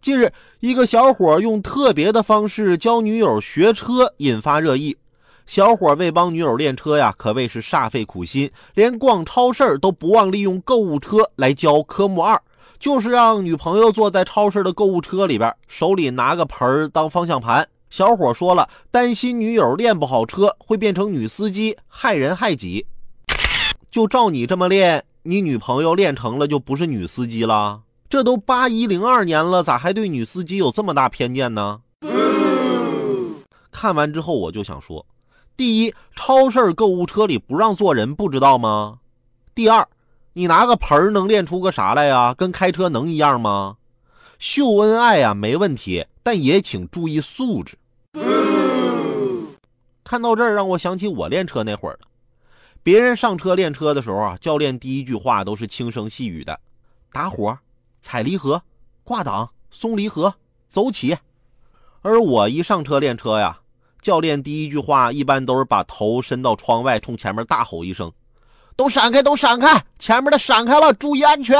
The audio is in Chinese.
近日，一个小伙用特别的方式教女友学车，引发热议。小伙为帮女友练车呀，可谓是煞费苦心，连逛超市都不忘利用购物车来教科目二，就是让女朋友坐在超市的购物车里边，手里拿个盆儿当方向盘。小伙说了，担心女友练不好车会变成女司机，害人害己。就照你这么练，你女朋友练成了就不是女司机了？这都八一零二年了，咋还对女司机有这么大偏见呢？看完之后我就想说：第一，超市购物车里不让坐人，不知道吗？第二，你拿个盆儿能练出个啥来呀？跟开车能一样吗？秀恩爱呀，没问题，但也请注意素质。看到这儿，让我想起我练车那会儿。别人上车练车的时候啊，教练第一句话都是轻声细语的：“打火。”踩离合，挂挡，松离合，走起。而我一上车练车呀，教练第一句话一般都是把头伸到窗外，冲前面大吼一声：“都闪开，都闪开！前面的闪开了，注意安全。”